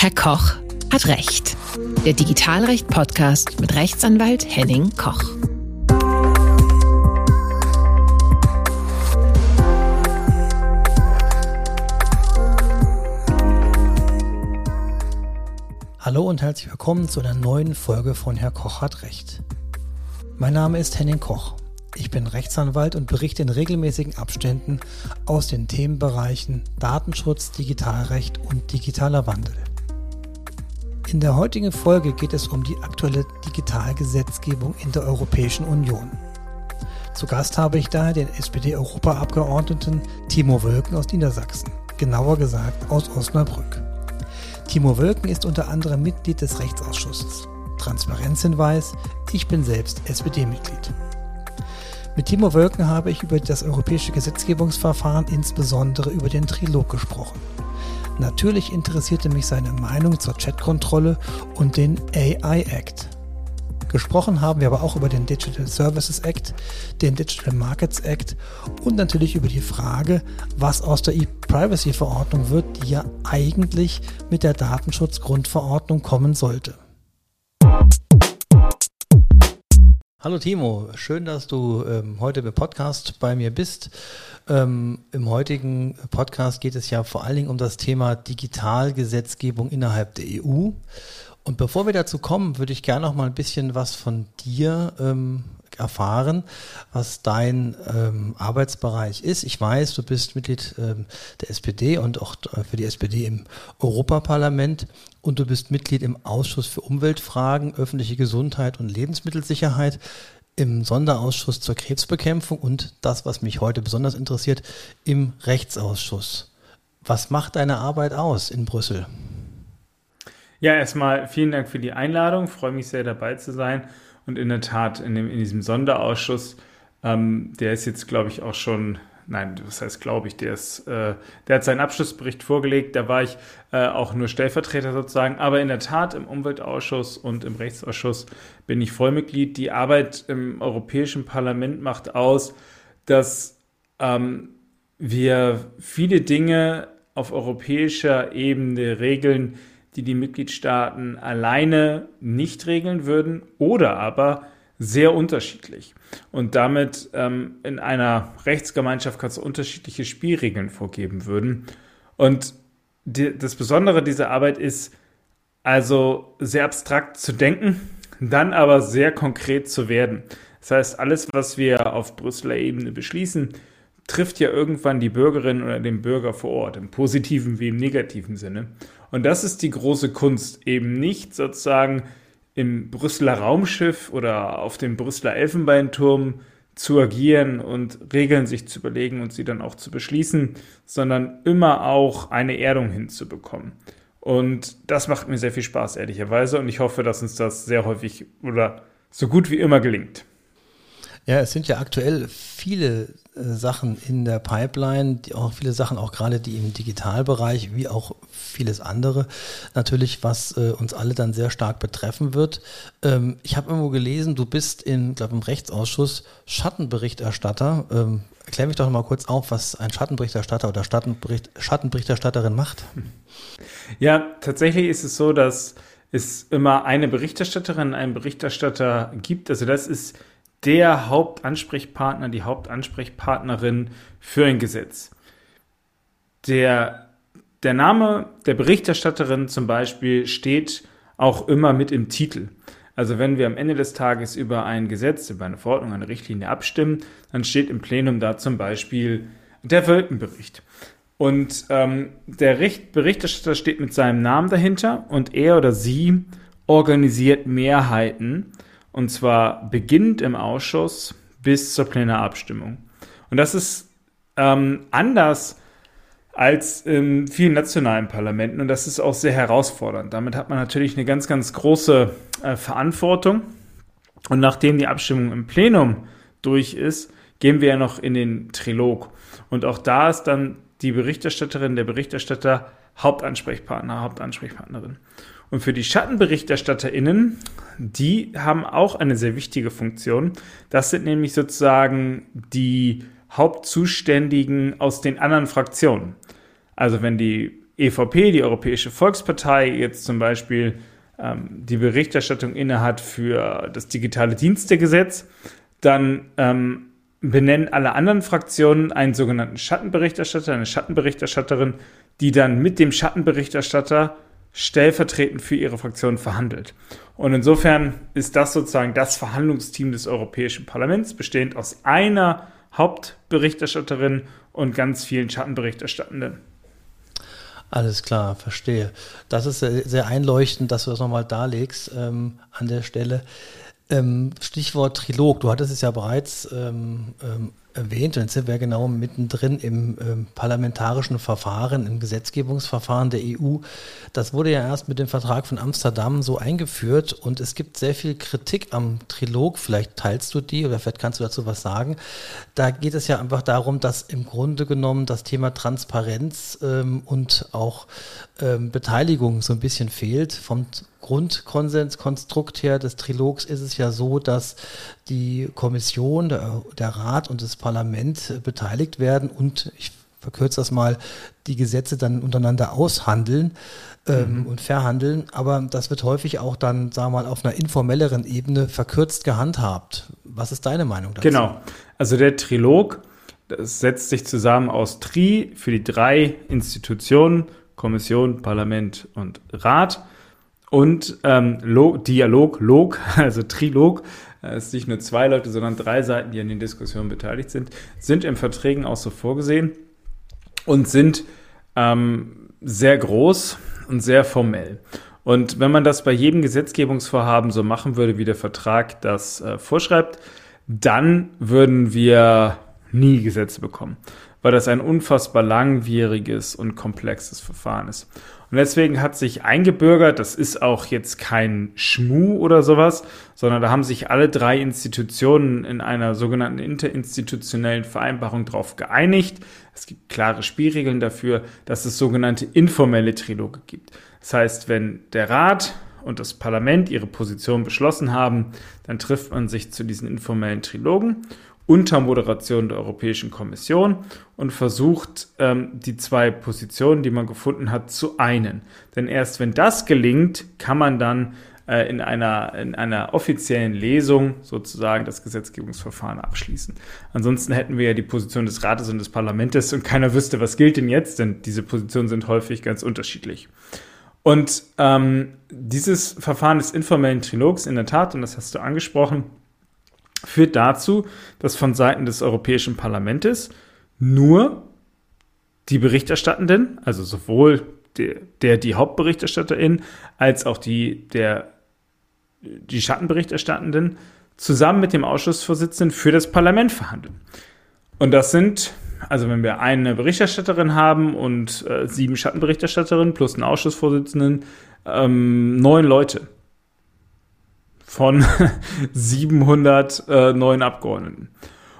Herr Koch hat Recht. Der Digitalrecht-Podcast mit Rechtsanwalt Henning Koch. Hallo und herzlich willkommen zu einer neuen Folge von Herr Koch hat Recht. Mein Name ist Henning Koch. Ich bin Rechtsanwalt und berichte in regelmäßigen Abständen aus den Themenbereichen Datenschutz, Digitalrecht und digitaler Wandel. In der heutigen Folge geht es um die aktuelle Digitalgesetzgebung in der Europäischen Union. Zu Gast habe ich daher den SPD-Europaabgeordneten Timo Wölken aus Niedersachsen, genauer gesagt aus Osnabrück. Timo Wölken ist unter anderem Mitglied des Rechtsausschusses. Transparenzhinweis, ich bin selbst SPD-Mitglied. Mit Timo Wölken habe ich über das europäische Gesetzgebungsverfahren, insbesondere über den Trilog gesprochen. Natürlich interessierte mich seine Meinung zur Chatkontrolle und den AI Act. Gesprochen haben wir aber auch über den Digital Services Act, den Digital Markets Act und natürlich über die Frage, was aus der E-Privacy-Verordnung wird, die ja eigentlich mit der Datenschutzgrundverordnung kommen sollte. Hallo Timo, schön, dass du ähm, heute im Podcast bei mir bist. Ähm, Im heutigen Podcast geht es ja vor allen Dingen um das Thema Digitalgesetzgebung innerhalb der EU. Und bevor wir dazu kommen, würde ich gerne noch mal ein bisschen was von dir ähm, erfahren, was dein ähm, Arbeitsbereich ist. Ich weiß, du bist Mitglied ähm, der SPD und auch äh, für die SPD im Europaparlament und du bist Mitglied im Ausschuss für Umweltfragen, öffentliche Gesundheit und Lebensmittelsicherheit im Sonderausschuss zur Krebsbekämpfung und das, was mich heute besonders interessiert, im Rechtsausschuss. Was macht deine Arbeit aus in Brüssel? Ja, erstmal vielen Dank für die Einladung. Ich freue mich sehr dabei zu sein. Und in der Tat, in, dem, in diesem Sonderausschuss, ähm, der ist jetzt, glaube ich, auch schon, nein, was heißt, glaube ich, der ist, äh, der hat seinen Abschlussbericht vorgelegt, da war ich äh, auch nur Stellvertreter sozusagen. Aber in der Tat, im Umweltausschuss und im Rechtsausschuss bin ich Vollmitglied. Die Arbeit im Europäischen Parlament macht aus, dass ähm, wir viele Dinge auf europäischer Ebene regeln, die die Mitgliedstaaten alleine nicht regeln würden oder aber sehr unterschiedlich. Und damit ähm, in einer Rechtsgemeinschaft ganz unterschiedliche Spielregeln vorgeben würden. Und die, das Besondere dieser Arbeit ist also sehr abstrakt zu denken, dann aber sehr konkret zu werden. Das heißt, alles, was wir auf Brüsseler Ebene beschließen, trifft ja irgendwann die Bürgerin oder den Bürger vor Ort, im positiven wie im negativen Sinne. Und das ist die große Kunst, eben nicht sozusagen im Brüsseler Raumschiff oder auf dem Brüsseler Elfenbeinturm zu agieren und Regeln sich zu überlegen und sie dann auch zu beschließen, sondern immer auch eine Erdung hinzubekommen. Und das macht mir sehr viel Spaß, ehrlicherweise. Und ich hoffe, dass uns das sehr häufig oder so gut wie immer gelingt. Ja, es sind ja aktuell viele äh, Sachen in der Pipeline, auch viele Sachen, auch gerade die im Digitalbereich, wie auch vieles andere, natürlich, was äh, uns alle dann sehr stark betreffen wird. Ähm, ich habe irgendwo gelesen, du bist in, glaube im Rechtsausschuss Schattenberichterstatter. Ähm, erklär mich doch mal kurz auf, was ein Schattenberichterstatter oder Schattenbericht, Schattenberichterstatterin macht. Ja, tatsächlich ist es so, dass es immer eine Berichterstatterin, einen Berichterstatter gibt. Also das ist der Hauptansprechpartner, die Hauptansprechpartnerin für ein Gesetz. Der, der Name der Berichterstatterin zum Beispiel steht auch immer mit im Titel. Also wenn wir am Ende des Tages über ein Gesetz, über eine Verordnung, eine Richtlinie abstimmen, dann steht im Plenum da zum Beispiel der Wölkenbericht. Und ähm, der Berichterstatter steht mit seinem Namen dahinter und er oder sie organisiert Mehrheiten und zwar beginnt im Ausschuss bis zur Plenarabstimmung. Und das ist ähm, anders als in vielen nationalen Parlamenten und das ist auch sehr herausfordernd. Damit hat man natürlich eine ganz, ganz große äh, Verantwortung. Und nachdem die Abstimmung im Plenum durch ist, gehen wir ja noch in den Trilog. Und auch da ist dann die Berichterstatterin, der Berichterstatter Hauptansprechpartner, Hauptansprechpartnerin. Und für die SchattenberichterstatterInnen, die haben auch eine sehr wichtige Funktion. Das sind nämlich sozusagen die Hauptzuständigen aus den anderen Fraktionen. Also wenn die EVP, die Europäische Volkspartei, jetzt zum Beispiel ähm, die Berichterstattung innehat für das digitale Dienstegesetz, dann ähm, benennen alle anderen Fraktionen einen sogenannten Schattenberichterstatter, eine Schattenberichterstatterin, die dann mit dem Schattenberichterstatter stellvertretend für ihre Fraktion verhandelt. Und insofern ist das sozusagen das Verhandlungsteam des Europäischen Parlaments, bestehend aus einer Hauptberichterstatterin und ganz vielen Schattenberichterstattenden. Alles klar, verstehe. Das ist sehr, einleuchtend, dass du das nochmal darlegst ähm, an der Stelle. Ähm, Stichwort Trilog, du hattest es ja bereits ähm, ähm erwähnt, und jetzt sind wir genau mittendrin im ähm, parlamentarischen Verfahren, im Gesetzgebungsverfahren der EU. Das wurde ja erst mit dem Vertrag von Amsterdam so eingeführt und es gibt sehr viel Kritik am Trilog. Vielleicht teilst du die oder vielleicht kannst du dazu was sagen. Da geht es ja einfach darum, dass im Grunde genommen das Thema Transparenz ähm, und auch ähm, Beteiligung so ein bisschen fehlt. Vom Grundkonsenskonstrukt her des Trilogs ist es ja so, dass die Kommission, der, der Rat und das Parlament äh, beteiligt werden und ich verkürze das mal, die Gesetze dann untereinander aushandeln ähm, mhm. und verhandeln. Aber das wird häufig auch dann, sagen wir mal, auf einer informelleren Ebene verkürzt gehandhabt. Was ist deine Meinung dazu? Genau. Also der Trilog, setzt sich zusammen aus Tri für die drei Institutionen, Kommission, Parlament und Rat. Und ähm, Log, Dialog, Log, also Trilog, äh, es ist nicht nur zwei Leute, sondern drei Seiten, die an den Diskussionen beteiligt sind, sind im Verträgen auch so vorgesehen und sind ähm, sehr groß und sehr formell. Und wenn man das bei jedem Gesetzgebungsvorhaben so machen würde, wie der Vertrag das äh, vorschreibt, dann würden wir nie Gesetze bekommen weil das ein unfassbar langwieriges und komplexes Verfahren ist. Und deswegen hat sich eingebürgert, das ist auch jetzt kein Schmu oder sowas, sondern da haben sich alle drei Institutionen in einer sogenannten interinstitutionellen Vereinbarung darauf geeinigt. Es gibt klare Spielregeln dafür, dass es sogenannte informelle Triloge gibt. Das heißt, wenn der Rat und das Parlament ihre Position beschlossen haben, dann trifft man sich zu diesen informellen Trilogen unter Moderation der Europäischen Kommission und versucht, ähm, die zwei Positionen, die man gefunden hat, zu einen. Denn erst wenn das gelingt, kann man dann äh, in, einer, in einer offiziellen Lesung sozusagen das Gesetzgebungsverfahren abschließen. Ansonsten hätten wir ja die Position des Rates und des Parlaments und keiner wüsste, was gilt denn jetzt, denn diese Positionen sind häufig ganz unterschiedlich. Und ähm, dieses Verfahren des informellen Trilogs in der Tat, und das hast du angesprochen, führt dazu, dass von Seiten des Europäischen Parlaments nur die Berichterstattenden, also sowohl der, der die Hauptberichterstatterin als auch die der die Schattenberichterstattenden zusammen mit dem Ausschussvorsitzenden für das Parlament verhandeln. Und das sind, also wenn wir eine Berichterstatterin haben und äh, sieben Schattenberichterstatterinnen plus einen Ausschussvorsitzenden, ähm, neun Leute von 709 Abgeordneten.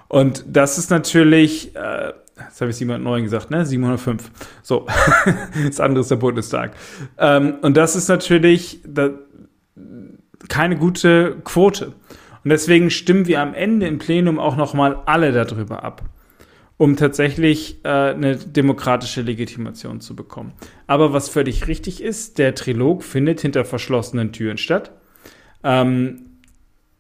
Und das ist natürlich, äh, jetzt habe ich 709 gesagt, ne? 705. So, das andere ist der Bundestag. Ähm, und das ist natürlich da, keine gute Quote. Und deswegen stimmen wir am Ende im Plenum auch nochmal alle darüber ab, um tatsächlich äh, eine demokratische Legitimation zu bekommen. Aber was völlig richtig ist, der Trilog findet hinter verschlossenen Türen statt. Ähm,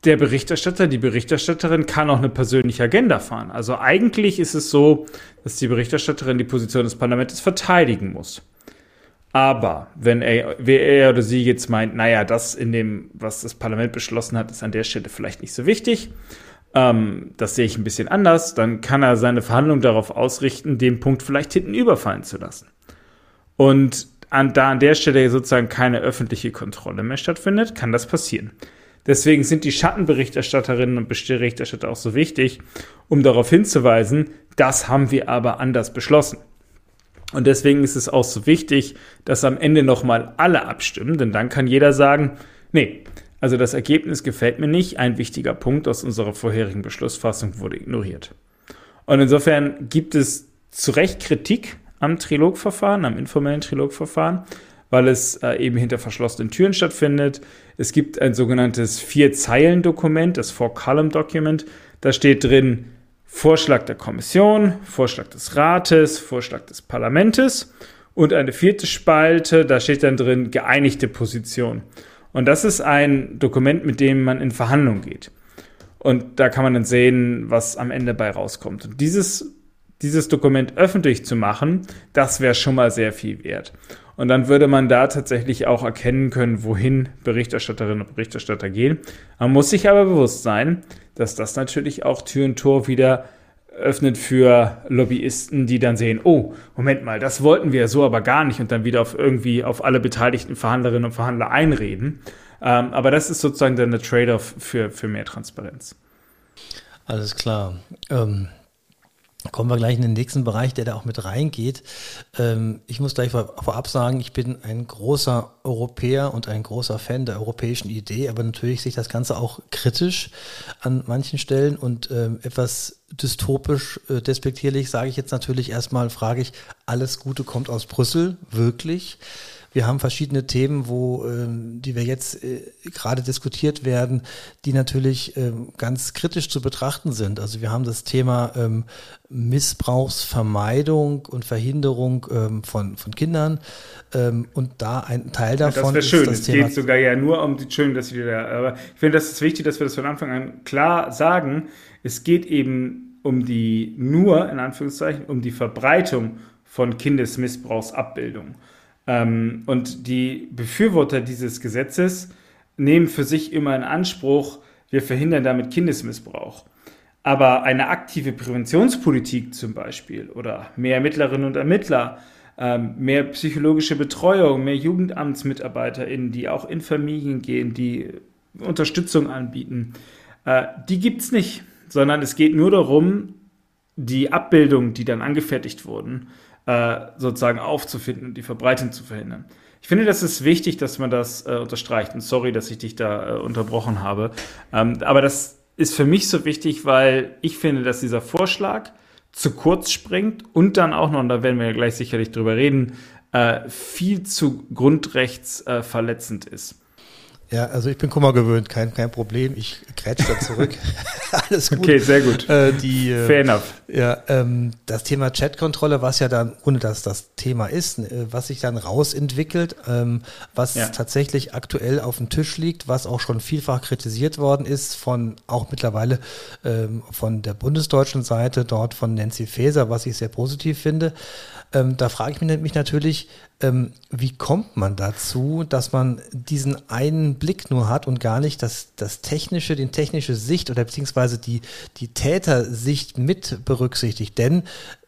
der Berichterstatter, die Berichterstatterin kann auch eine persönliche Agenda fahren. Also eigentlich ist es so, dass die Berichterstatterin die Position des Parlaments verteidigen muss. Aber wenn er, er oder sie jetzt meint, naja, das in dem, was das Parlament beschlossen hat, ist an der Stelle vielleicht nicht so wichtig, ähm, das sehe ich ein bisschen anders, dann kann er seine Verhandlung darauf ausrichten, den Punkt vielleicht hinten überfallen zu lassen. Und an, da an der Stelle sozusagen keine öffentliche Kontrolle mehr stattfindet, kann das passieren. Deswegen sind die Schattenberichterstatterinnen und Berichterstatter auch so wichtig, um darauf hinzuweisen, das haben wir aber anders beschlossen. Und deswegen ist es auch so wichtig, dass am Ende nochmal alle abstimmen, denn dann kann jeder sagen, nee, also das Ergebnis gefällt mir nicht, ein wichtiger Punkt aus unserer vorherigen Beschlussfassung wurde ignoriert. Und insofern gibt es zu Recht Kritik am Trilogverfahren, am informellen Trilogverfahren, weil es äh, eben hinter verschlossenen Türen stattfindet. Es gibt ein sogenanntes Vier-Zeilen-Dokument, das Four-Column-Document. Da steht drin Vorschlag der Kommission, Vorschlag des Rates, Vorschlag des Parlamentes Und eine vierte Spalte, da steht dann drin geeinigte Position. Und das ist ein Dokument, mit dem man in Verhandlungen geht. Und da kann man dann sehen, was am Ende bei rauskommt. Und dieses, dieses Dokument öffentlich zu machen, das wäre schon mal sehr viel wert. Und dann würde man da tatsächlich auch erkennen können, wohin Berichterstatterinnen und Berichterstatter gehen. Man muss sich aber bewusst sein, dass das natürlich auch Tür und Tor wieder öffnet für Lobbyisten, die dann sehen, oh, Moment mal, das wollten wir so aber gar nicht und dann wieder auf irgendwie auf alle beteiligten Verhandlerinnen und Verhandler einreden. Ähm, aber das ist sozusagen dann der Trade-off für, für mehr Transparenz. Alles klar. Ähm, Kommen wir gleich in den nächsten Bereich, der da auch mit reingeht. Ähm, ich muss gleich vorab sagen, ich bin ein großer Europäer und ein großer Fan der europäischen Idee, aber natürlich sehe ich das Ganze auch kritisch an manchen Stellen und ähm, etwas dystopisch, äh, despektierlich sage ich jetzt natürlich erstmal, frage ich, alles Gute kommt aus Brüssel, wirklich? Wir haben verschiedene Themen, wo, ähm, die wir jetzt äh, gerade diskutiert werden, die natürlich ähm, ganz kritisch zu betrachten sind. Also wir haben das Thema ähm, Missbrauchsvermeidung und Verhinderung von, von Kindern. Und da ein Teil davon. Ja, das wäre schön. es Thema geht sogar ja nur um die, schön, dass wir da, aber ich finde, das ist wichtig, dass wir das von Anfang an klar sagen. Es geht eben um die, nur in Anführungszeichen, um die Verbreitung von Kindesmissbrauchsabbildung. Ähm, und die Befürworter dieses Gesetzes nehmen für sich immer in Anspruch, wir verhindern damit Kindesmissbrauch. Aber eine aktive Präventionspolitik zum Beispiel oder mehr Ermittlerinnen und Ermittler, ähm, mehr psychologische Betreuung, mehr JugendamtsmitarbeiterInnen, die auch in Familien gehen, die Unterstützung anbieten, äh, die gibt es nicht, sondern es geht nur darum, die Abbildungen, die dann angefertigt wurden, äh, sozusagen aufzufinden und die Verbreitung zu verhindern. Ich finde, das ist wichtig, dass man das äh, unterstreicht. Und sorry, dass ich dich da äh, unterbrochen habe. Ähm, aber das ist für mich so wichtig, weil ich finde, dass dieser Vorschlag zu kurz springt und dann auch noch, und da werden wir ja gleich sicherlich drüber reden, äh, viel zu grundrechtsverletzend ist. Ja, also ich bin Kummer gewöhnt, kein, kein Problem. Ich kretsch da zurück. Alles gut. Okay, sehr gut. Äh, die, äh, Fair enough. Ja, ähm, das Thema Chatkontrolle, was ja dann, ohne dass das Thema ist, äh, was sich dann rausentwickelt, ähm, was ja. tatsächlich aktuell auf dem Tisch liegt, was auch schon vielfach kritisiert worden ist von auch mittlerweile ähm, von der bundesdeutschen Seite, dort von Nancy Faeser, was ich sehr positiv finde. Ähm, da frage ich mich natürlich, ähm, wie kommt man dazu, dass man diesen einen Blick nur hat und gar nicht das, das technische, den technische Sicht oder beziehungsweise die, die Tätersicht mit berücksichtigt? Denn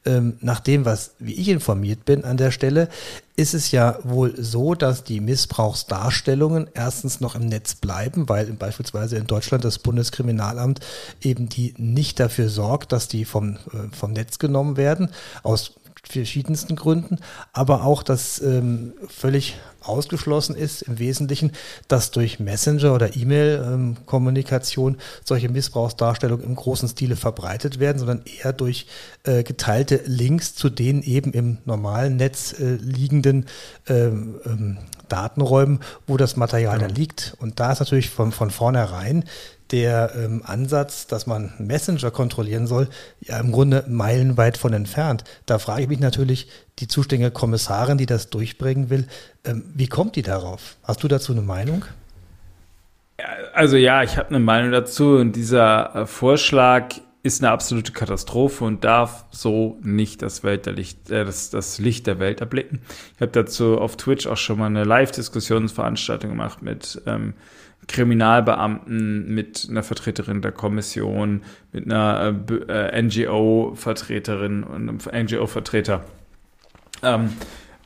ähm, nach dem, was, wie ich informiert bin an der Stelle, ist es ja wohl so, dass die Missbrauchsdarstellungen erstens noch im Netz bleiben, weil beispielsweise in Deutschland das Bundeskriminalamt eben die nicht dafür sorgt, dass die vom, äh, vom Netz genommen werden, aus verschiedensten Gründen, aber auch, dass ähm, völlig ausgeschlossen ist im Wesentlichen, dass durch Messenger oder E-Mail-Kommunikation ähm, solche Missbrauchsdarstellungen im großen Stile verbreitet werden, sondern eher durch äh, geteilte Links zu den eben im normalen Netz äh, liegenden ähm, ähm, Datenräumen, wo das Material ja. dann liegt. Und da ist natürlich von, von vornherein der ähm, Ansatz, dass man Messenger kontrollieren soll, ja im Grunde meilenweit von entfernt. Da frage ich mich natürlich, die zuständige Kommissarin, die das durchbringen will, ähm, wie kommt die darauf? Hast du dazu eine Meinung? Also ja, ich habe eine Meinung dazu und dieser äh, Vorschlag ist eine absolute Katastrophe und darf so nicht das, Licht, äh, das, das Licht der Welt erblicken. Ich habe dazu auf Twitch auch schon mal eine Live-Diskussionsveranstaltung gemacht mit ähm, Kriminalbeamten, mit einer Vertreterin der Kommission, mit einer äh, äh NGO-Vertreterin und einem NGO-Vertreter. Ähm,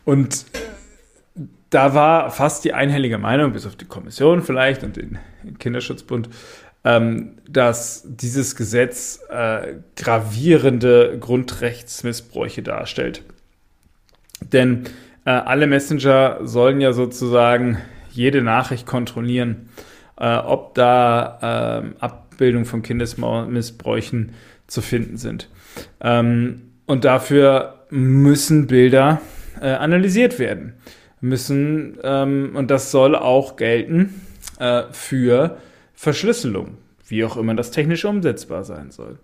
und da war fast die einhellige Meinung, bis auf die Kommission vielleicht und den Kinderschutzbund, ähm, dass dieses Gesetz äh, gravierende Grundrechtsmissbräuche darstellt. Denn äh, alle Messenger sollen ja sozusagen jede Nachricht kontrollieren äh, ob da äh, Abbildungen von Kindesmissbräuchen zu finden sind. Ähm, und dafür müssen Bilder äh, analysiert werden. Müssen, ähm, und das soll auch gelten äh, für Verschlüsselung. wie auch immer das technisch umsetzbar sein soll.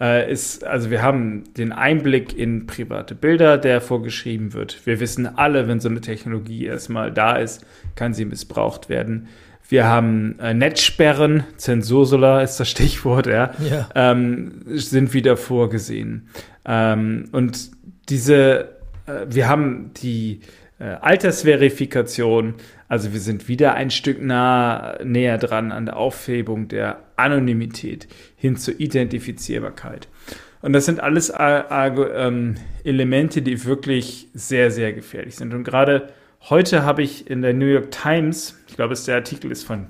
Äh, ist, also wir haben den Einblick in private Bilder, der vorgeschrieben wird. Wir wissen alle, wenn so eine Technologie erstmal da ist, kann sie missbraucht werden. Wir haben äh, Netzsperren, Zensursula ist das Stichwort, ja, ja. Ähm, sind wieder vorgesehen. Ähm, und diese, äh, wir haben die äh, Altersverifikation, also wir sind wieder ein Stück nah, näher dran an der Aufhebung der Anonymität hin zur Identifizierbarkeit. Und das sind alles äh, ähm, Elemente, die wirklich sehr, sehr gefährlich sind. Und gerade Heute habe ich in der New York Times, ich glaube, der Artikel ist von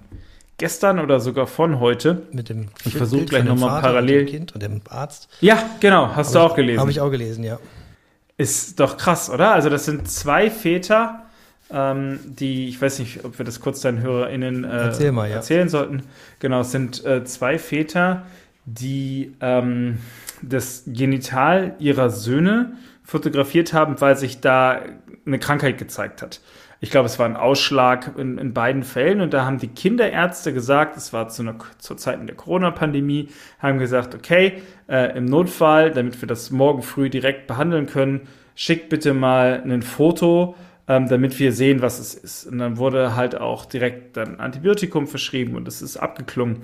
gestern oder sogar von heute. Mit dem Ich versuche gleich nochmal parallel. Und dem Kind und dem Arzt. Ja, genau, hast hab du ich, auch gelesen. Habe ich auch gelesen, ja. Ist doch krass, oder? Also, das sind zwei Väter, ähm, die, ich weiß nicht, ob wir das kurz deinen HörerInnen äh, Erzähl mal, ja. erzählen sollten. Genau, es sind äh, zwei Väter, die ähm, das Genital ihrer Söhne fotografiert haben, weil sich da eine Krankheit gezeigt hat. Ich glaube, es war ein Ausschlag in, in, beiden Fällen und da haben die Kinderärzte gesagt, es war zu einer, zur Zeit der Corona-Pandemie, haben gesagt, okay, äh, im Notfall, damit wir das morgen früh direkt behandeln können, schickt bitte mal ein Foto, ähm, damit wir sehen, was es ist. Und dann wurde halt auch direkt dann Antibiotikum verschrieben und es ist abgeklungen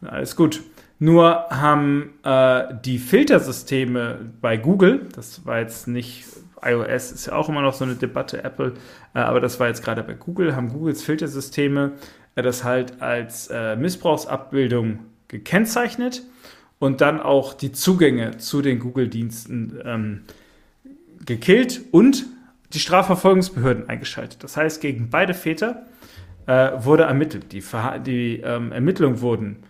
und alles gut. Nur haben äh, die Filtersysteme bei Google, das war jetzt nicht iOS ist ja auch immer noch so eine Debatte, Apple, äh, aber das war jetzt gerade bei Google, haben Googles Filtersysteme äh, das halt als äh, Missbrauchsabbildung gekennzeichnet und dann auch die Zugänge zu den Google-Diensten ähm, gekillt und die Strafverfolgungsbehörden eingeschaltet. Das heißt, gegen beide Väter äh, wurde ermittelt. Die, die ähm, Ermittlungen wurden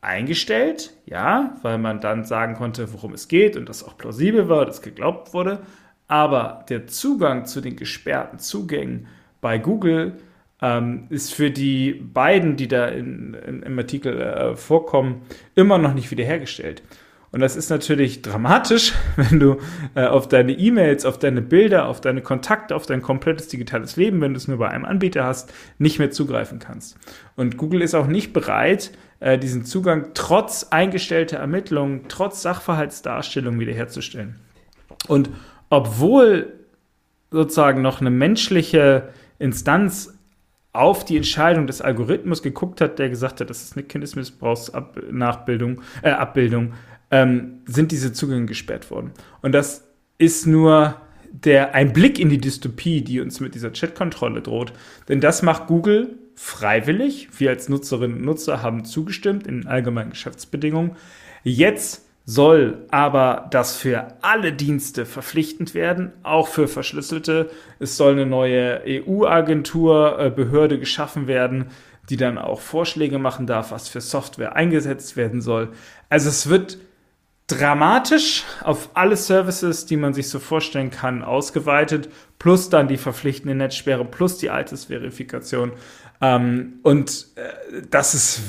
eingestellt, ja, weil man dann sagen konnte, worum es geht und das auch plausibel war, dass geglaubt wurde. Aber der Zugang zu den gesperrten Zugängen bei Google ähm, ist für die beiden, die da in, in, im Artikel äh, vorkommen, immer noch nicht wiederhergestellt. Und das ist natürlich dramatisch, wenn du äh, auf deine E-Mails, auf deine Bilder, auf deine Kontakte, auf dein komplettes digitales Leben, wenn du es nur bei einem Anbieter hast, nicht mehr zugreifen kannst. Und Google ist auch nicht bereit, äh, diesen Zugang trotz eingestellter Ermittlungen, trotz Sachverhaltsdarstellung wiederherzustellen. Und obwohl sozusagen noch eine menschliche Instanz auf die Entscheidung des Algorithmus geguckt hat, der gesagt hat, das ist eine Kindesmissbrauchsnachbildung, äh, Abbildung, ähm, sind diese Zugänge gesperrt worden. Und das ist nur der, ein Blick in die Dystopie, die uns mit dieser Chatkontrolle droht. Denn das macht Google freiwillig. Wir als Nutzerinnen und Nutzer haben zugestimmt in allgemeinen Geschäftsbedingungen. Jetzt soll aber das für alle Dienste verpflichtend werden, auch für verschlüsselte. Es soll eine neue EU-Agentur, äh, Behörde geschaffen werden, die dann auch Vorschläge machen darf, was für Software eingesetzt werden soll. Also es wird dramatisch auf alle Services, die man sich so vorstellen kann, ausgeweitet, plus dann die verpflichtende Netzsperre, plus die Altersverifikation. Ähm, und äh, das ist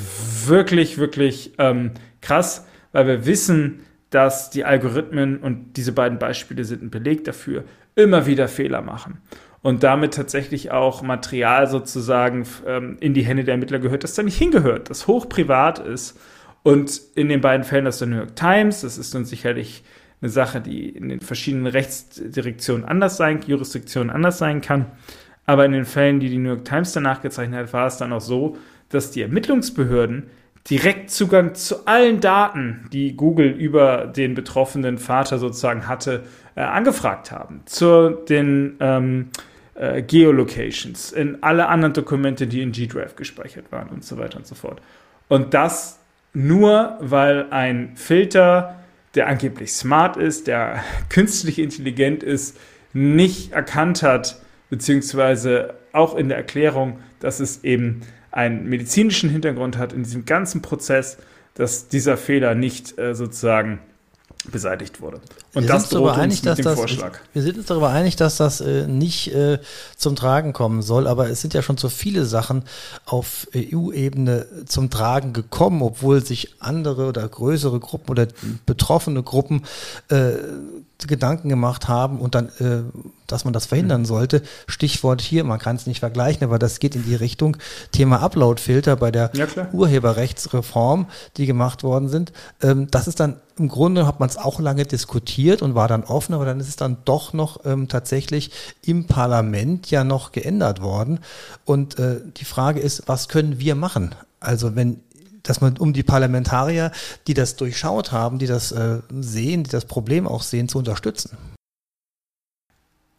wirklich, wirklich ähm, krass weil wir wissen, dass die Algorithmen, und diese beiden Beispiele sind ein Beleg dafür, immer wieder Fehler machen. Und damit tatsächlich auch Material sozusagen ähm, in die Hände der Ermittler gehört, das da nicht hingehört, das hochprivat ist. Und in den beiden Fällen aus der New York Times, das ist nun sicherlich eine Sache, die in den verschiedenen Rechtsdirektionen anders sein, Jurisdiktionen anders sein kann. Aber in den Fällen, die die New York Times danach gezeichnet hat, war es dann auch so, dass die Ermittlungsbehörden Direktzugang zu allen Daten, die Google über den betroffenen Vater sozusagen hatte, äh, angefragt haben. Zu den ähm, äh, Geolocations, in alle anderen Dokumente, die in G-Drive gespeichert waren und so weiter und so fort. Und das nur, weil ein Filter, der angeblich smart ist, der künstlich intelligent ist, nicht erkannt hat, beziehungsweise auch in der Erklärung, dass es eben einen medizinischen Hintergrund hat in diesem ganzen Prozess, dass dieser Fehler nicht äh, sozusagen beseitigt wurde. Und wir das droht einig, uns mit dem das, Vorschlag. Wir sind uns darüber einig, dass das äh, nicht äh, zum Tragen kommen soll, aber es sind ja schon so viele Sachen auf EU-Ebene zum Tragen gekommen, obwohl sich andere oder größere Gruppen oder betroffene Gruppen äh, Gedanken gemacht haben und dann, äh, dass man das verhindern mhm. sollte. Stichwort hier, man kann es nicht vergleichen, aber das geht in die Richtung Thema Uploadfilter bei der ja, Urheberrechtsreform, die gemacht worden sind. Ähm, das ist dann im Grunde hat man es auch lange diskutiert und war dann offen, aber dann ist es dann doch noch ähm, tatsächlich im Parlament ja noch geändert worden. Und äh, die Frage ist, was können wir machen? Also wenn dass man um die Parlamentarier, die das durchschaut haben, die das äh, sehen, die das Problem auch sehen, zu unterstützen?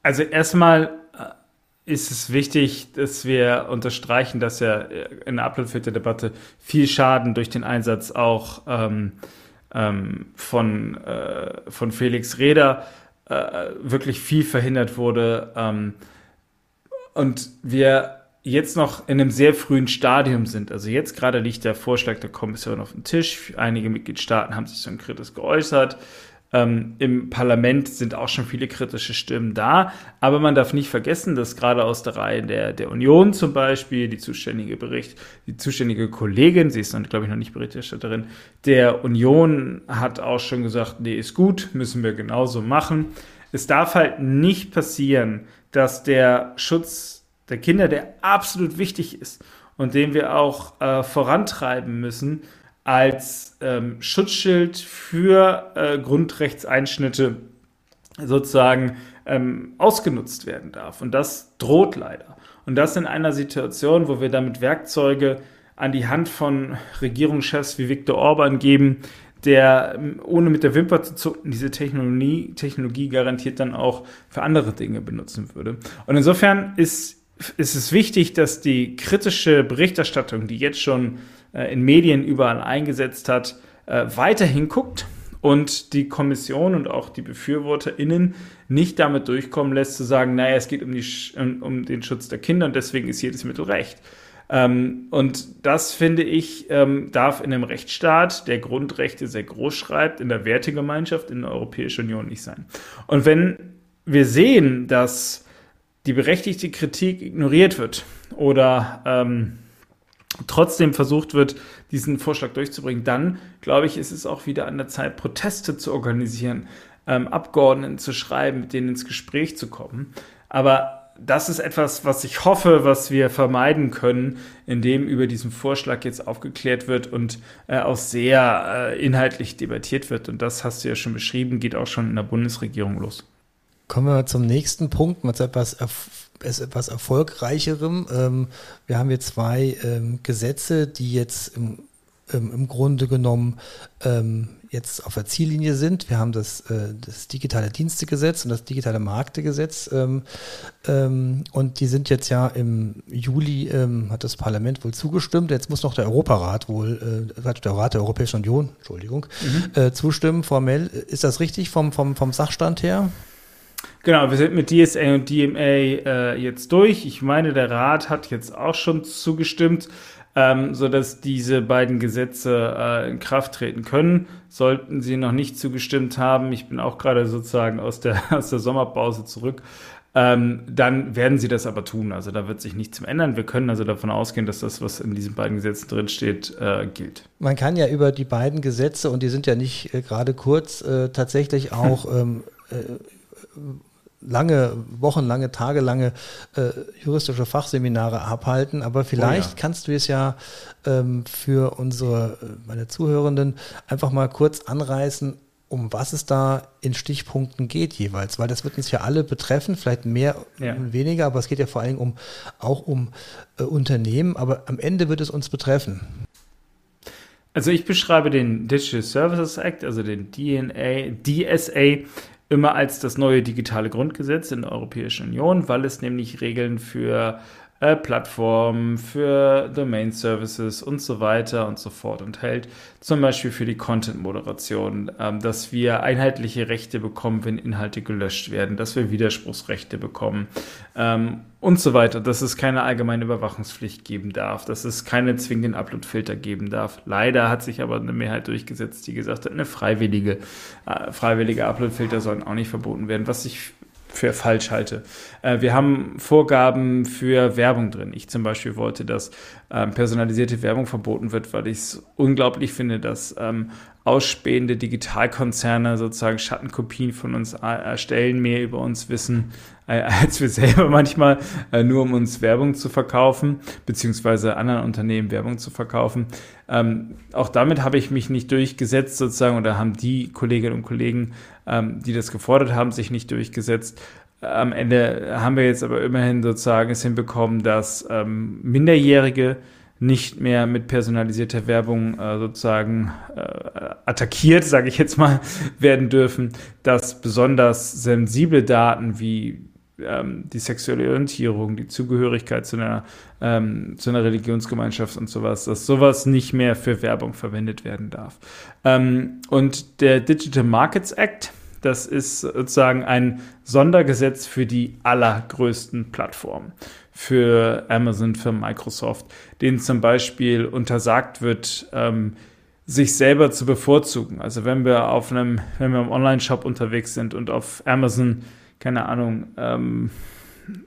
Also erstmal äh, ist es wichtig, dass wir unterstreichen, dass ja in der Upload-Filter-Debatte viel Schaden durch den Einsatz auch ähm, ähm, von, äh, von Felix Reder äh, wirklich viel verhindert wurde. Ähm, und wir jetzt noch in einem sehr frühen Stadium sind. Also jetzt gerade liegt der Vorschlag der Kommission auf dem Tisch. Einige Mitgliedstaaten haben sich schon kritisch geäußert. Ähm, Im Parlament sind auch schon viele kritische Stimmen da. Aber man darf nicht vergessen, dass gerade aus der Reihe der, der Union zum Beispiel die zuständige Bericht, die zuständige Kollegin, sie ist dann, glaube ich, noch nicht Berichterstatterin, der Union hat auch schon gesagt, nee, ist gut, müssen wir genauso machen. Es darf halt nicht passieren, dass der Schutz der Kinder, der absolut wichtig ist und den wir auch äh, vorantreiben müssen als ähm, Schutzschild für äh, Grundrechtseinschnitte sozusagen ähm, ausgenutzt werden darf. Und das droht leider. Und das in einer Situation, wo wir damit Werkzeuge an die Hand von Regierungschefs wie Viktor Orban geben, der ähm, ohne mit der Wimper zu zucken diese Technologie, Technologie garantiert dann auch für andere Dinge benutzen würde. Und insofern ist ist es wichtig, dass die kritische Berichterstattung, die jetzt schon äh, in Medien überall eingesetzt hat, äh, weiterhin guckt und die Kommission und auch die BefürworterInnen nicht damit durchkommen lässt, zu sagen, naja, es geht um, die, um den Schutz der Kinder und deswegen ist jedes Mittel recht. Ähm, und das, finde ich, ähm, darf in einem Rechtsstaat, der Grundrechte sehr groß schreibt, in der Wertegemeinschaft in der Europäischen Union nicht sein. Und wenn wir sehen, dass die berechtigte Kritik ignoriert wird oder ähm, trotzdem versucht wird, diesen Vorschlag durchzubringen, dann glaube ich, ist es auch wieder an der Zeit, Proteste zu organisieren, ähm, Abgeordneten zu schreiben, mit denen ins Gespräch zu kommen. Aber das ist etwas, was ich hoffe, was wir vermeiden können, indem über diesen Vorschlag jetzt aufgeklärt wird und äh, auch sehr äh, inhaltlich debattiert wird. Und das hast du ja schon beschrieben, geht auch schon in der Bundesregierung los. Kommen wir zum nächsten Punkt, mit etwas, etwas erfolgreicherem. Ähm, wir haben hier zwei ähm, Gesetze, die jetzt im, ähm, im Grunde genommen jetzt auf der Ziellinie sind. Wir haben das, äh, das digitale Dienstegesetz und das digitale Marktegesetz. Und die sind jetzt ja im Juli, hat das Parlament wohl zugestimmt. Jetzt muss noch der Europarat wohl, äh, der Rat der Europäischen Union, Entschuldigung, mhm. äh, zustimmen formell. Ist das richtig vom, vom, vom Sachstand her? Genau, wir sind mit DSA und DMA äh, jetzt durch. Ich meine, der Rat hat jetzt auch schon zugestimmt, ähm, sodass diese beiden Gesetze äh, in Kraft treten können. Sollten sie noch nicht zugestimmt haben, ich bin auch gerade sozusagen aus der, aus der Sommerpause zurück, ähm, dann werden sie das aber tun. Also da wird sich nichts mehr ändern. Wir können also davon ausgehen, dass das, was in diesen beiden Gesetzen drinsteht, äh, gilt. Man kann ja über die beiden Gesetze, und die sind ja nicht äh, gerade kurz, äh, tatsächlich auch ähm, äh, lange, wochenlange, tagelange äh, juristische Fachseminare abhalten. Aber vielleicht oh ja. kannst du es ja ähm, für unsere, äh, meine Zuhörenden einfach mal kurz anreißen, um was es da in Stichpunkten geht jeweils, weil das wird uns ja alle betreffen, vielleicht mehr ja. und weniger, aber es geht ja vor allem um, auch um äh, Unternehmen, aber am Ende wird es uns betreffen. Also ich beschreibe den Digital Services Act, also den DNA, DSA, immer als das neue digitale Grundgesetz in der Europäischen Union, weil es nämlich Regeln für äh, Plattformen, für Domain Services und so weiter und so fort enthält. Zum Beispiel für die Content-Moderation, ähm, dass wir einheitliche Rechte bekommen, wenn Inhalte gelöscht werden, dass wir Widerspruchsrechte bekommen ähm, und so weiter, dass es keine allgemeine Überwachungspflicht geben darf, dass es keine zwingenden Upload-Filter geben darf. Leider hat sich aber eine Mehrheit durchgesetzt, die gesagt hat, eine freiwillige, äh, freiwillige Upload-Filter sollen auch nicht verboten werden, was ich für falsch halte. Äh, wir haben Vorgaben für Werbung drin. Ich zum Beispiel wollte, dass ähm, personalisierte Werbung verboten wird, weil ich es unglaublich finde, dass ähm, ausspähende Digitalkonzerne sozusagen Schattenkopien von uns erstellen, mehr über uns wissen äh, als wir selber manchmal, äh, nur um uns Werbung zu verkaufen, beziehungsweise anderen Unternehmen Werbung zu verkaufen. Ähm, auch damit habe ich mich nicht durchgesetzt sozusagen oder haben die Kolleginnen und Kollegen, ähm, die das gefordert haben, sich nicht durchgesetzt. Am Ende haben wir jetzt aber immerhin sozusagen es hinbekommen, dass ähm, Minderjährige nicht mehr mit personalisierter Werbung äh, sozusagen äh, attackiert, sage ich jetzt mal, werden dürfen, dass besonders sensible Daten wie ähm, die sexuelle Orientierung, die Zugehörigkeit zu einer, ähm, zu einer Religionsgemeinschaft und sowas, dass sowas nicht mehr für Werbung verwendet werden darf. Ähm, und der Digital Markets Act, das ist sozusagen ein Sondergesetz für die allergrößten Plattformen. Für Amazon, für Microsoft, denen zum Beispiel untersagt wird, ähm, sich selber zu bevorzugen. Also wenn wir auf einem, wenn wir im Online-Shop unterwegs sind und auf Amazon keine Ahnung, ähm,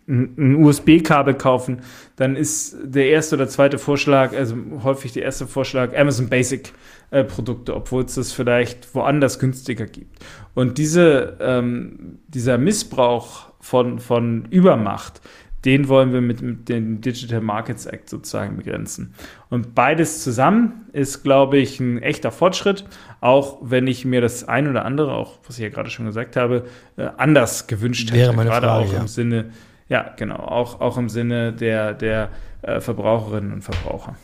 ein USB-Kabel kaufen, dann ist der erste oder zweite Vorschlag, also häufig der erste Vorschlag, Amazon Basic äh, Produkte, obwohl es das vielleicht woanders günstiger gibt. Und diese, ähm, dieser Missbrauch von, von Übermacht, den wollen wir mit, mit dem Digital Markets Act sozusagen begrenzen. Und beides zusammen ist, glaube ich, ein echter Fortschritt, auch wenn ich mir das ein oder andere, auch was ich ja gerade schon gesagt habe, äh, anders gewünscht Wäre hätte. Meine gerade Frage, auch ja. im Sinne, ja, genau, auch, auch im Sinne der, der äh, Verbraucherinnen und Verbraucher.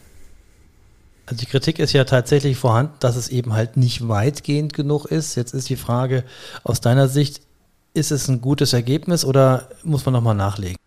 Also die Kritik ist ja tatsächlich vorhanden, dass es eben halt nicht weitgehend genug ist. Jetzt ist die Frage aus deiner Sicht, ist es ein gutes Ergebnis oder muss man nochmal nachlegen?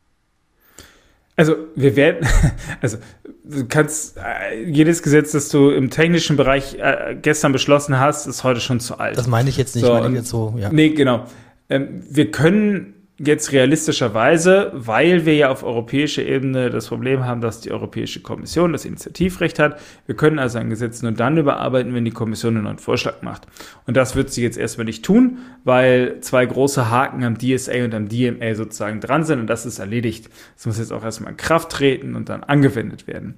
Also wir werden, also du kannst äh, jedes Gesetz, das du im technischen Bereich äh, gestern beschlossen hast, ist heute schon zu alt. Das meine ich jetzt nicht, So, meine ich jetzt so, ja. Nee, genau. Ähm, wir können jetzt realistischerweise, weil wir ja auf europäischer Ebene das Problem haben, dass die Europäische Kommission das Initiativrecht hat, wir können also ein Gesetz nur dann überarbeiten, wenn die Kommission einen neuen Vorschlag macht. Und das wird sie jetzt erstmal nicht tun, weil zwei große Haken am DSA und am DMA sozusagen dran sind und das ist erledigt. Das muss jetzt auch erstmal in Kraft treten und dann angewendet werden.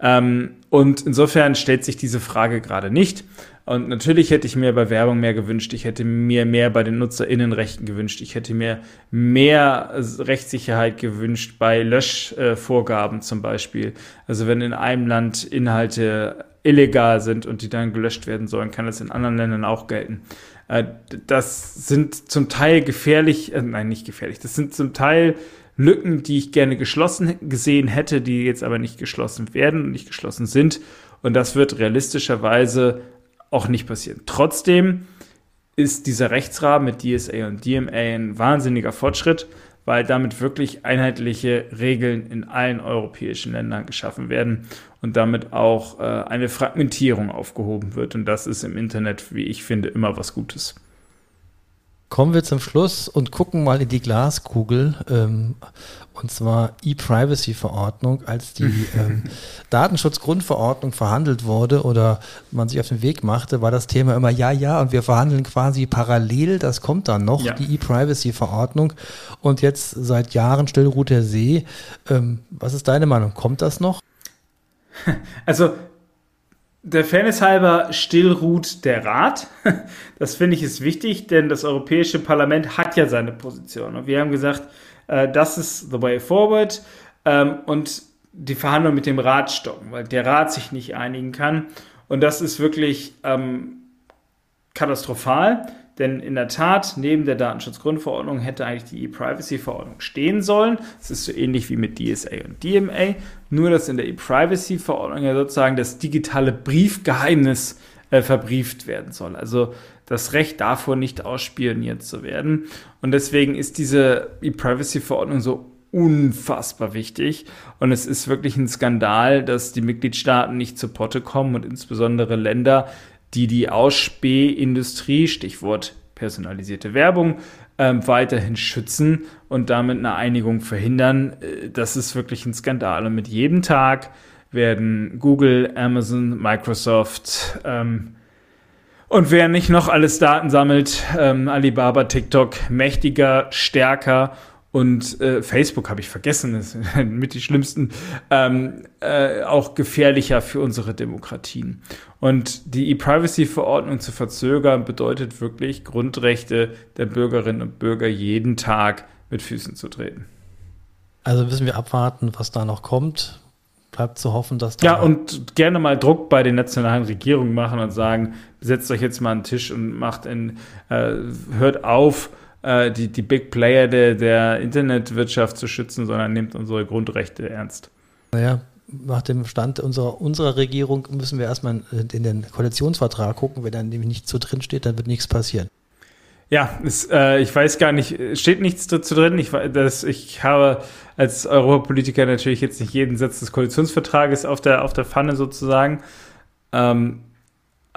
Ähm, und insofern stellt sich diese Frage gerade nicht. Und natürlich hätte ich mir bei Werbung mehr gewünscht. Ich hätte mir mehr bei den NutzerInnenrechten gewünscht. Ich hätte mir mehr Rechtssicherheit gewünscht bei Löschvorgaben zum Beispiel. Also wenn in einem Land Inhalte illegal sind und die dann gelöscht werden sollen, kann das in anderen Ländern auch gelten. Äh, Das sind zum Teil gefährlich, äh, nein, nicht gefährlich, das sind zum Teil Lücken, die ich gerne geschlossen gesehen hätte, die jetzt aber nicht geschlossen werden und nicht geschlossen sind. Und das wird realistischerweise auch nicht passieren. Trotzdem ist dieser Rechtsrahmen mit DSA und DMA ein wahnsinniger Fortschritt, weil damit wirklich einheitliche Regeln in allen europäischen Ländern geschaffen werden und damit auch äh, eine Fragmentierung aufgehoben wird. Und das ist im Internet, wie ich finde, immer was Gutes. Kommen wir zum Schluss und gucken mal in die Glaskugel, ähm, und zwar E-Privacy-Verordnung, als die ähm, Datenschutzgrundverordnung verhandelt wurde oder man sich auf den Weg machte, war das Thema immer, ja, ja, und wir verhandeln quasi parallel, das kommt dann noch, Ja. die E-Privacy-Verordnung. Und jetzt seit Jahren still ruht der See. Ähm, was ist deine Meinung? Kommt das noch? Also, der Fairness halber still ruht der Rat. Das finde ich ist wichtig, denn das Europäische Parlament hat ja seine Position. Und wir haben gesagt, äh, das ist the way forward. Ähm, und die Verhandlungen mit dem Rat stoppen, weil der Rat sich nicht einigen kann. Und das ist wirklich ähm, katastrophal, denn in der Tat, neben der Datenschutzgrundverordnung hätte eigentlich die E-Privacy-Verordnung stehen sollen. Es ist so ähnlich wie mit DSA und DMA, nur dass in der E-Privacy-Verordnung ja sozusagen das digitale Briefgeheimnis äh, verbrieft werden soll. Also das Recht davor, nicht ausspioniert zu werden. Und deswegen ist diese E-Privacy-Verordnung so unfassbar wichtig. Und es ist wirklich ein Skandal, dass die Mitgliedstaaten nicht zu Potte kommen und insbesondere Länder, die die Ausspähindustrie, Stichwort personalisierte Werbung, ähm, weiterhin schützen und damit eine Einigung verhindern. Äh, Das ist wirklich ein Skandal. Und mit jedem Tag werden Google, Amazon, Microsoft ähm, und wer nicht noch alles Daten sammelt, ähm, Alibaba, TikTok mächtiger, stärker und äh, Facebook habe ich vergessen, ist mit die schlimmsten, ähm, äh, auch gefährlicher für unsere Demokratien. Und die E-Privacy-Verordnung zu verzögern bedeutet wirklich, Grundrechte der Bürgerinnen und Bürger jeden Tag mit Füßen zu treten. Also müssen wir abwarten, was da noch kommt. Bleibt zu hoffen, dass da. Ja, und gerne mal Druck bei den nationalen Regierungen machen und sagen, setzt euch jetzt mal an den Tisch und macht in, äh, hört auf, äh, die, die Big Player der, der Internetwirtschaft zu schützen, sondern nehmt unsere Grundrechte ernst. Naja, nach dem Stand unserer, unserer Regierung müssen wir erstmal in den Koalitionsvertrag gucken. Wenn da nämlich nichts so drin steht, dann wird nichts passieren. Ja, es, äh, ich weiß gar nicht, steht nichts dazu drin. Ich, das, ich habe als Europapolitiker natürlich jetzt nicht jeden Satz des Koalitionsvertrages auf der, auf der Pfanne sozusagen. Ähm,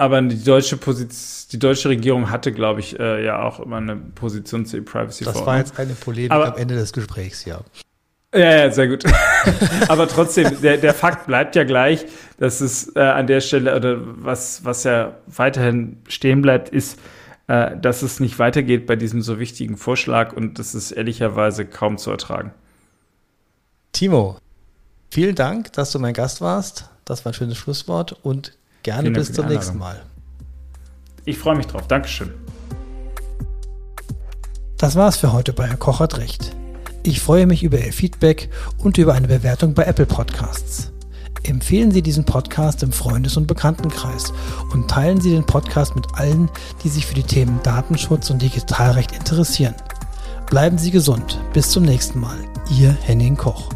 aber die deutsche Position, die deutsche Regierung hatte, glaube ich, äh, ja auch immer eine Position zur E-Privacy. Das war jetzt eine Polemik aber, am Ende des Gesprächs, ja. Ja, ja, sehr gut. aber trotzdem, der, der Fakt bleibt ja gleich, dass es äh, an der Stelle, oder was, was ja weiterhin stehen bleibt, ist, äh, dass es nicht weitergeht bei diesem so wichtigen Vorschlag und das ist ehrlicherweise kaum zu ertragen. Timo, vielen Dank, dass du mein Gast warst. Das war ein schönes Schlusswort und Gerne bis zum nächsten Mal. Ich freue mich drauf. Dankeschön. Das war's für heute bei Herr Koch hat Recht. Ich freue mich über Ihr Feedback und über eine Bewertung bei Apple Podcasts. Empfehlen Sie diesen Podcast im Freundes- und Bekanntenkreis und teilen Sie den Podcast mit allen, die sich für die Themen Datenschutz und Digitalrecht interessieren. Bleiben Sie gesund. Bis zum nächsten Mal. Ihr Henning Koch.